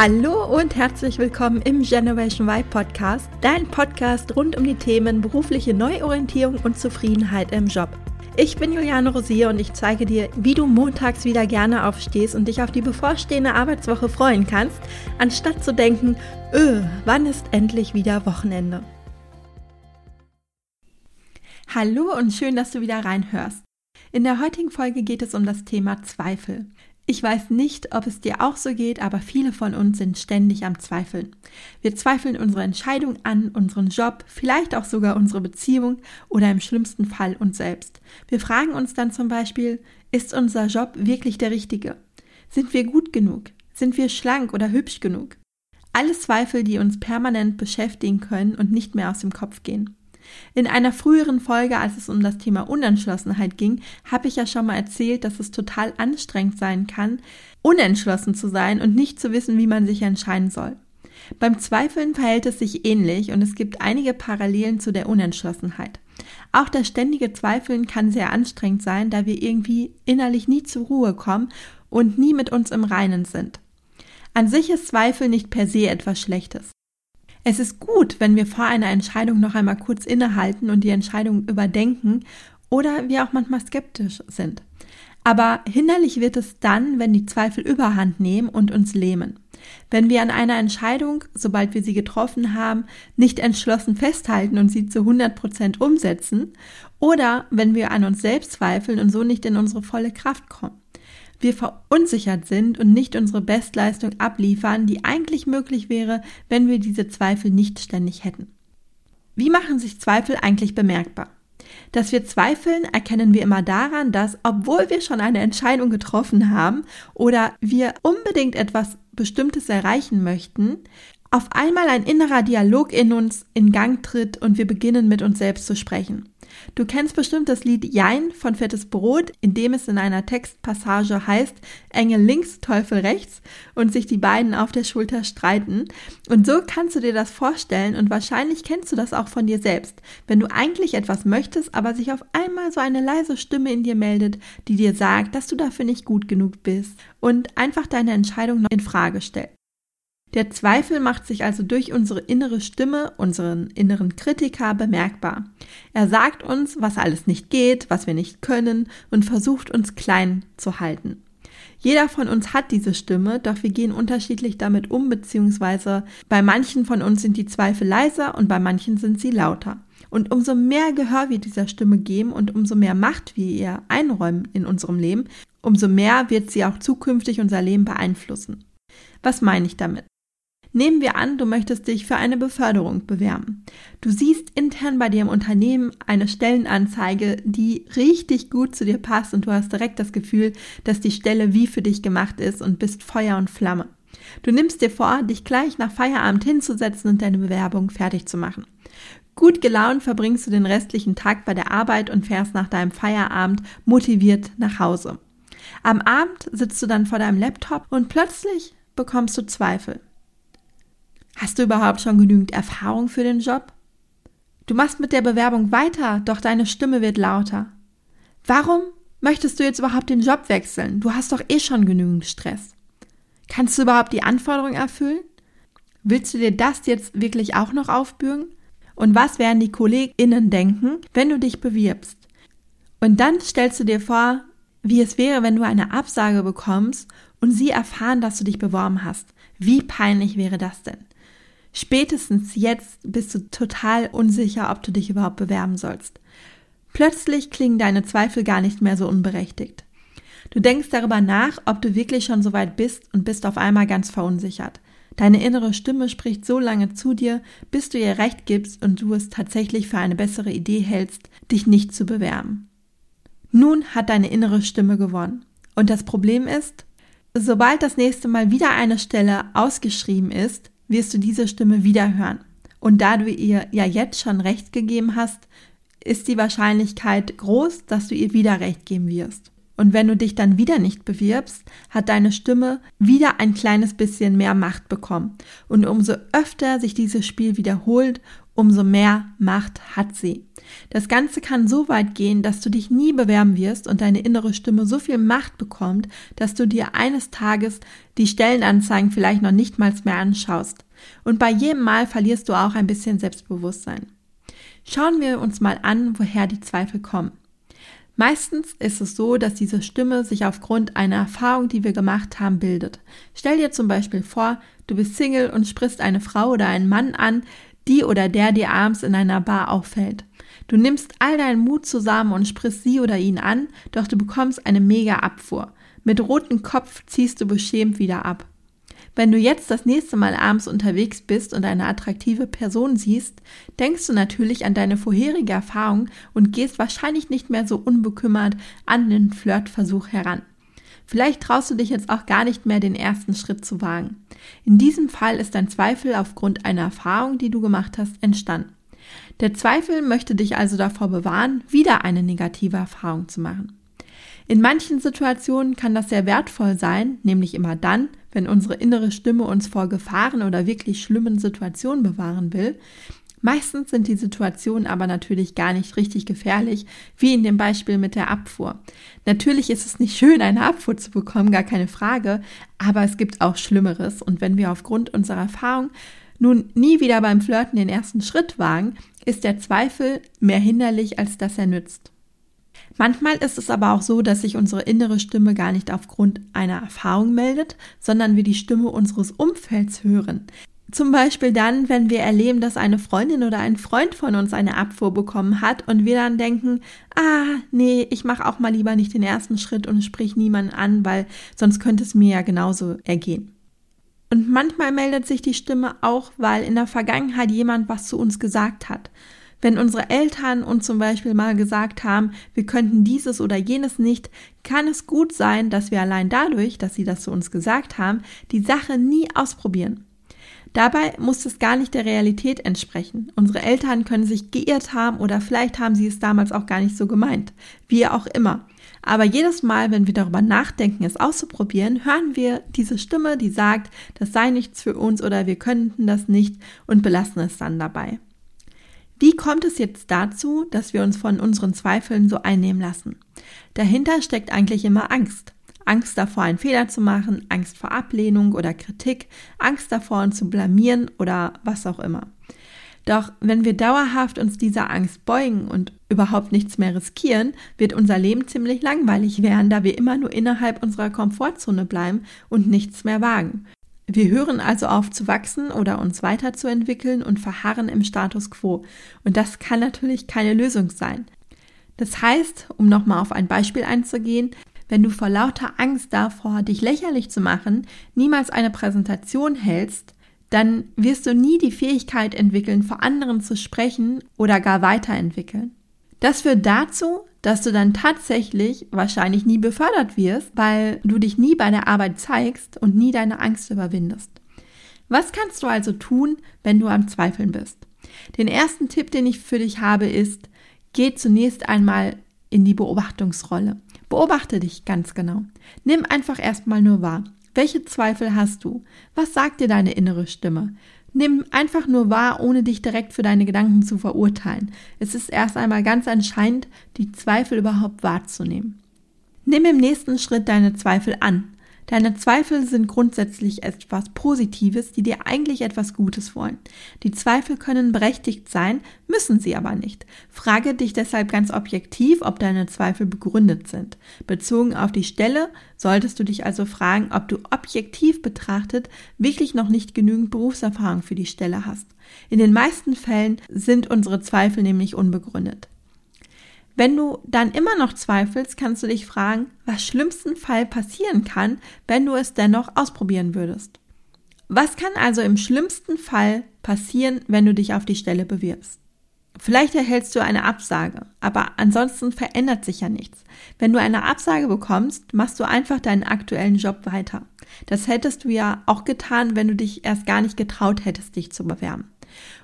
Hallo und herzlich willkommen im Generation Y Podcast, dein Podcast rund um die Themen berufliche Neuorientierung und Zufriedenheit im Job. Ich bin Juliane Rosier und ich zeige dir, wie du montags wieder gerne aufstehst und dich auf die bevorstehende Arbeitswoche freuen kannst, anstatt zu denken, öh, wann ist endlich wieder Wochenende? Hallo und schön, dass du wieder reinhörst. In der heutigen Folge geht es um das Thema Zweifel. Ich weiß nicht, ob es dir auch so geht, aber viele von uns sind ständig am Zweifeln. Wir zweifeln unsere Entscheidung an, unseren Job, vielleicht auch sogar unsere Beziehung oder im schlimmsten Fall uns selbst. Wir fragen uns dann zum Beispiel, ist unser Job wirklich der richtige? Sind wir gut genug? Sind wir schlank oder hübsch genug? Alles Zweifel, die uns permanent beschäftigen können und nicht mehr aus dem Kopf gehen. In einer früheren Folge, als es um das Thema Unentschlossenheit ging, habe ich ja schon mal erzählt, dass es total anstrengend sein kann, unentschlossen zu sein und nicht zu wissen, wie man sich entscheiden soll. Beim Zweifeln verhält es sich ähnlich und es gibt einige Parallelen zu der Unentschlossenheit. Auch das ständige Zweifeln kann sehr anstrengend sein, da wir irgendwie innerlich nie zur Ruhe kommen und nie mit uns im Reinen sind. An sich ist Zweifel nicht per se etwas Schlechtes. Es ist gut, wenn wir vor einer Entscheidung noch einmal kurz innehalten und die Entscheidung überdenken oder wir auch manchmal skeptisch sind. Aber hinderlich wird es dann, wenn die Zweifel überhand nehmen und uns lähmen. Wenn wir an einer Entscheidung, sobald wir sie getroffen haben, nicht entschlossen festhalten und sie zu 100 Prozent umsetzen, oder wenn wir an uns selbst zweifeln und so nicht in unsere volle Kraft kommen wir verunsichert sind und nicht unsere Bestleistung abliefern, die eigentlich möglich wäre, wenn wir diese Zweifel nicht ständig hätten. Wie machen sich Zweifel eigentlich bemerkbar? Dass wir zweifeln, erkennen wir immer daran, dass, obwohl wir schon eine Entscheidung getroffen haben oder wir unbedingt etwas Bestimmtes erreichen möchten, auf einmal ein innerer Dialog in uns in Gang tritt und wir beginnen mit uns selbst zu sprechen. Du kennst bestimmt das Lied Jein von Fettes Brot, in dem es in einer Textpassage heißt, Engel links, Teufel rechts und sich die beiden auf der Schulter streiten. Und so kannst du dir das vorstellen und wahrscheinlich kennst du das auch von dir selbst, wenn du eigentlich etwas möchtest, aber sich auf einmal so eine leise Stimme in dir meldet, die dir sagt, dass du dafür nicht gut genug bist und einfach deine Entscheidung noch in Frage stellt. Der Zweifel macht sich also durch unsere innere Stimme, unseren inneren Kritiker bemerkbar. Er sagt uns, was alles nicht geht, was wir nicht können und versucht uns klein zu halten. Jeder von uns hat diese Stimme, doch wir gehen unterschiedlich damit um, beziehungsweise bei manchen von uns sind die Zweifel leiser und bei manchen sind sie lauter. Und umso mehr Gehör wir dieser Stimme geben und umso mehr Macht wir ihr einräumen in unserem Leben, umso mehr wird sie auch zukünftig unser Leben beeinflussen. Was meine ich damit? Nehmen wir an, du möchtest dich für eine Beförderung bewerben. Du siehst intern bei dir im Unternehmen eine Stellenanzeige, die richtig gut zu dir passt und du hast direkt das Gefühl, dass die Stelle wie für dich gemacht ist und bist Feuer und Flamme. Du nimmst dir vor, dich gleich nach Feierabend hinzusetzen und deine Bewerbung fertig zu machen. Gut gelaunt verbringst du den restlichen Tag bei der Arbeit und fährst nach deinem Feierabend motiviert nach Hause. Am Abend sitzt du dann vor deinem Laptop und plötzlich bekommst du Zweifel. Hast du überhaupt schon genügend Erfahrung für den Job? Du machst mit der Bewerbung weiter, doch deine Stimme wird lauter. Warum möchtest du jetzt überhaupt den Job wechseln? Du hast doch eh schon genügend Stress. Kannst du überhaupt die Anforderungen erfüllen? Willst du dir das jetzt wirklich auch noch aufbürgen? Und was werden die KollegInnen denken, wenn du dich bewirbst? Und dann stellst du dir vor, wie es wäre, wenn du eine Absage bekommst und sie erfahren, dass du dich beworben hast. Wie peinlich wäre das denn? Spätestens jetzt bist du total unsicher, ob du dich überhaupt bewerben sollst. Plötzlich klingen deine Zweifel gar nicht mehr so unberechtigt. Du denkst darüber nach, ob du wirklich schon so weit bist und bist auf einmal ganz verunsichert. Deine innere Stimme spricht so lange zu dir, bis du ihr recht gibst und du es tatsächlich für eine bessere Idee hältst, dich nicht zu bewerben. Nun hat deine innere Stimme gewonnen. Und das Problem ist, sobald das nächste Mal wieder eine Stelle ausgeschrieben ist, wirst du diese Stimme wieder hören. Und da du ihr ja jetzt schon recht gegeben hast, ist die Wahrscheinlichkeit groß, dass du ihr wieder recht geben wirst. Und wenn du dich dann wieder nicht bewirbst, hat deine Stimme wieder ein kleines bisschen mehr Macht bekommen. Und umso öfter sich dieses Spiel wiederholt, umso mehr Macht hat sie. Das Ganze kann so weit gehen, dass du dich nie bewerben wirst und deine innere Stimme so viel Macht bekommt, dass du dir eines Tages die Stellenanzeigen vielleicht noch nicht mal mehr anschaust. Und bei jedem Mal verlierst du auch ein bisschen Selbstbewusstsein. Schauen wir uns mal an, woher die Zweifel kommen. Meistens ist es so, dass diese Stimme sich aufgrund einer Erfahrung, die wir gemacht haben, bildet. Stell dir zum Beispiel vor, du bist Single und sprichst eine Frau oder einen Mann an, die oder der dir abends in einer Bar auffällt. Du nimmst all deinen Mut zusammen und sprichst sie oder ihn an, doch du bekommst eine mega Abfuhr. Mit rotem Kopf ziehst du beschämt wieder ab. Wenn du jetzt das nächste Mal abends unterwegs bist und eine attraktive Person siehst, denkst du natürlich an deine vorherige Erfahrung und gehst wahrscheinlich nicht mehr so unbekümmert an den Flirtversuch heran. Vielleicht traust du dich jetzt auch gar nicht mehr den ersten Schritt zu wagen. In diesem Fall ist dein Zweifel aufgrund einer Erfahrung, die du gemacht hast, entstanden. Der Zweifel möchte dich also davor bewahren, wieder eine negative Erfahrung zu machen. In manchen Situationen kann das sehr wertvoll sein, nämlich immer dann, wenn unsere innere Stimme uns vor Gefahren oder wirklich schlimmen Situationen bewahren will, Meistens sind die Situationen aber natürlich gar nicht richtig gefährlich, wie in dem Beispiel mit der Abfuhr. Natürlich ist es nicht schön, eine Abfuhr zu bekommen, gar keine Frage, aber es gibt auch Schlimmeres. Und wenn wir aufgrund unserer Erfahrung nun nie wieder beim Flirten den ersten Schritt wagen, ist der Zweifel mehr hinderlich, als dass er nützt. Manchmal ist es aber auch so, dass sich unsere innere Stimme gar nicht aufgrund einer Erfahrung meldet, sondern wir die Stimme unseres Umfelds hören. Zum Beispiel dann, wenn wir erleben, dass eine Freundin oder ein Freund von uns eine Abfuhr bekommen hat und wir dann denken, ah, nee, ich mache auch mal lieber nicht den ersten Schritt und sprich niemanden an, weil sonst könnte es mir ja genauso ergehen. Und manchmal meldet sich die Stimme auch, weil in der Vergangenheit jemand was zu uns gesagt hat. Wenn unsere Eltern uns zum Beispiel mal gesagt haben, wir könnten dieses oder jenes nicht, kann es gut sein, dass wir allein dadurch, dass sie das zu uns gesagt haben, die Sache nie ausprobieren. Dabei muss es gar nicht der Realität entsprechen. Unsere Eltern können sich geirrt haben oder vielleicht haben sie es damals auch gar nicht so gemeint. Wie auch immer. Aber jedes Mal, wenn wir darüber nachdenken, es auszuprobieren, hören wir diese Stimme, die sagt, das sei nichts für uns oder wir könnten das nicht und belassen es dann dabei. Wie kommt es jetzt dazu, dass wir uns von unseren Zweifeln so einnehmen lassen? Dahinter steckt eigentlich immer Angst. Angst davor, einen Fehler zu machen, Angst vor Ablehnung oder Kritik, Angst davor, uns zu blamieren oder was auch immer. Doch wenn wir dauerhaft uns dieser Angst beugen und überhaupt nichts mehr riskieren, wird unser Leben ziemlich langweilig werden, da wir immer nur innerhalb unserer Komfortzone bleiben und nichts mehr wagen. Wir hören also auf zu wachsen oder uns weiterzuentwickeln und verharren im Status quo. Und das kann natürlich keine Lösung sein. Das heißt, um nochmal auf ein Beispiel einzugehen, wenn du vor lauter Angst davor, dich lächerlich zu machen, niemals eine Präsentation hältst, dann wirst du nie die Fähigkeit entwickeln, vor anderen zu sprechen oder gar weiterentwickeln. Das führt dazu, dass du dann tatsächlich wahrscheinlich nie befördert wirst, weil du dich nie bei der Arbeit zeigst und nie deine Angst überwindest. Was kannst du also tun, wenn du am Zweifeln bist? Den ersten Tipp, den ich für dich habe, ist, geh zunächst einmal in die Beobachtungsrolle. Beobachte dich ganz genau. Nimm einfach erstmal nur wahr. Welche Zweifel hast du? Was sagt dir deine innere Stimme? Nimm einfach nur wahr, ohne dich direkt für deine Gedanken zu verurteilen. Es ist erst einmal ganz entscheidend, die Zweifel überhaupt wahrzunehmen. Nimm im nächsten Schritt deine Zweifel an. Deine Zweifel sind grundsätzlich etwas Positives, die dir eigentlich etwas Gutes wollen. Die Zweifel können berechtigt sein, müssen sie aber nicht. Frage dich deshalb ganz objektiv, ob deine Zweifel begründet sind. Bezogen auf die Stelle solltest du dich also fragen, ob du objektiv betrachtet wirklich noch nicht genügend Berufserfahrung für die Stelle hast. In den meisten Fällen sind unsere Zweifel nämlich unbegründet. Wenn du dann immer noch zweifelst, kannst du dich fragen, was schlimmsten Fall passieren kann, wenn du es dennoch ausprobieren würdest. Was kann also im schlimmsten Fall passieren, wenn du dich auf die Stelle bewirbst? Vielleicht erhältst du eine Absage, aber ansonsten verändert sich ja nichts. Wenn du eine Absage bekommst, machst du einfach deinen aktuellen Job weiter. Das hättest du ja auch getan, wenn du dich erst gar nicht getraut hättest, dich zu bewerben.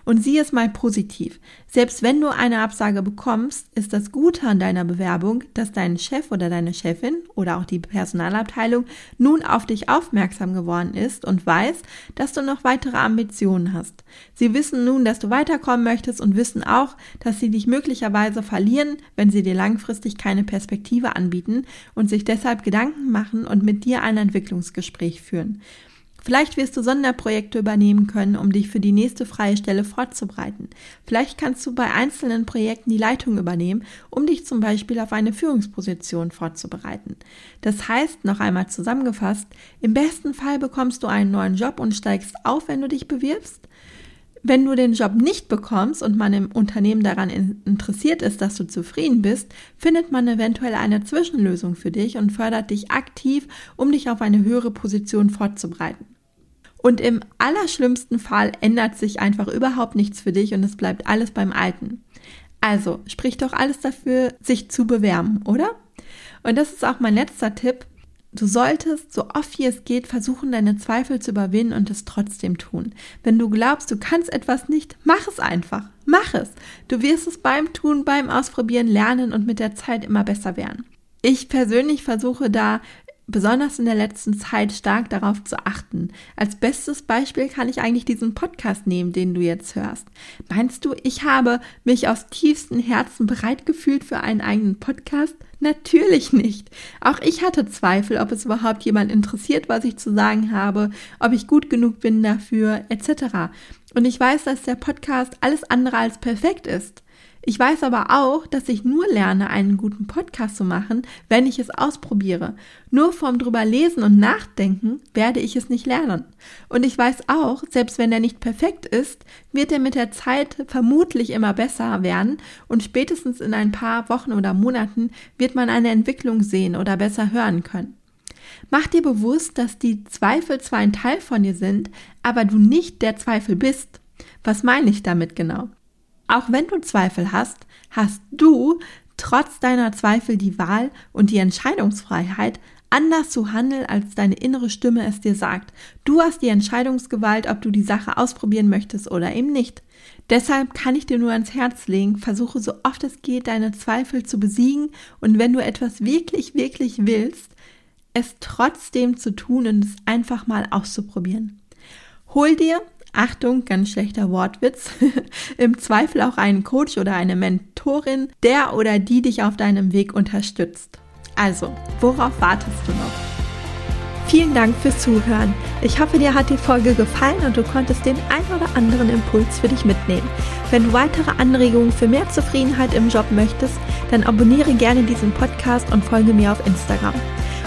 Und sieh es mal positiv. Selbst wenn du eine Absage bekommst, ist das Gute an deiner Bewerbung, dass dein Chef oder deine Chefin oder auch die Personalabteilung nun auf dich aufmerksam geworden ist und weiß, dass du noch weitere Ambitionen hast. Sie wissen nun, dass du weiterkommen möchtest und wissen auch, dass sie dich möglicherweise verlieren, wenn sie dir langfristig keine Perspektive anbieten und sich deshalb Gedanken machen und mit dir ein Entwicklungsgespräch führen. Vielleicht wirst du Sonderprojekte übernehmen können, um dich für die nächste freie Stelle vorzubereiten. Vielleicht kannst du bei einzelnen Projekten die Leitung übernehmen, um dich zum Beispiel auf eine Führungsposition vorzubereiten. Das heißt, noch einmal zusammengefasst, im besten Fall bekommst du einen neuen Job und steigst auf, wenn du dich bewirbst. Wenn du den Job nicht bekommst und man im Unternehmen daran interessiert ist, dass du zufrieden bist, findet man eventuell eine Zwischenlösung für dich und fördert dich aktiv, um dich auf eine höhere Position vorzubereiten. Und im allerschlimmsten Fall ändert sich einfach überhaupt nichts für dich und es bleibt alles beim Alten. Also spricht doch alles dafür, sich zu bewerben, oder? Und das ist auch mein letzter Tipp. Du solltest, so oft wie es geht, versuchen, deine Zweifel zu überwinden und es trotzdem tun. Wenn du glaubst, du kannst etwas nicht, mach es einfach. Mach es. Du wirst es beim Tun, beim Ausprobieren lernen und mit der Zeit immer besser werden. Ich persönlich versuche da besonders in der letzten Zeit stark darauf zu achten. Als bestes Beispiel kann ich eigentlich diesen Podcast nehmen, den du jetzt hörst. Meinst du, ich habe mich aus tiefstem Herzen bereit gefühlt für einen eigenen Podcast? Natürlich nicht. Auch ich hatte Zweifel, ob es überhaupt jemand interessiert, was ich zu sagen habe, ob ich gut genug bin dafür, etc. Und ich weiß, dass der Podcast alles andere als perfekt ist. Ich weiß aber auch, dass ich nur lerne, einen guten Podcast zu machen, wenn ich es ausprobiere. Nur vom drüber lesen und nachdenken werde ich es nicht lernen. Und ich weiß auch, selbst wenn er nicht perfekt ist, wird er mit der Zeit vermutlich immer besser werden und spätestens in ein paar Wochen oder Monaten wird man eine Entwicklung sehen oder besser hören können. Mach dir bewusst, dass die Zweifel zwar ein Teil von dir sind, aber du nicht der Zweifel bist. Was meine ich damit genau? Auch wenn du Zweifel hast, hast du trotz deiner Zweifel die Wahl und die Entscheidungsfreiheit, anders zu handeln, als deine innere Stimme es dir sagt. Du hast die Entscheidungsgewalt, ob du die Sache ausprobieren möchtest oder eben nicht. Deshalb kann ich dir nur ans Herz legen, versuche so oft es geht, deine Zweifel zu besiegen und wenn du etwas wirklich, wirklich willst, es trotzdem zu tun und es einfach mal auszuprobieren. Hol dir Achtung, ganz schlechter Wortwitz, im Zweifel auch einen Coach oder eine Mentorin, der oder die dich auf deinem Weg unterstützt. Also, worauf wartest du noch? Vielen Dank fürs Zuhören. Ich hoffe, dir hat die Folge gefallen und du konntest den ein oder anderen Impuls für dich mitnehmen. Wenn du weitere Anregungen für mehr Zufriedenheit im Job möchtest, dann abonniere gerne diesen Podcast und folge mir auf Instagram.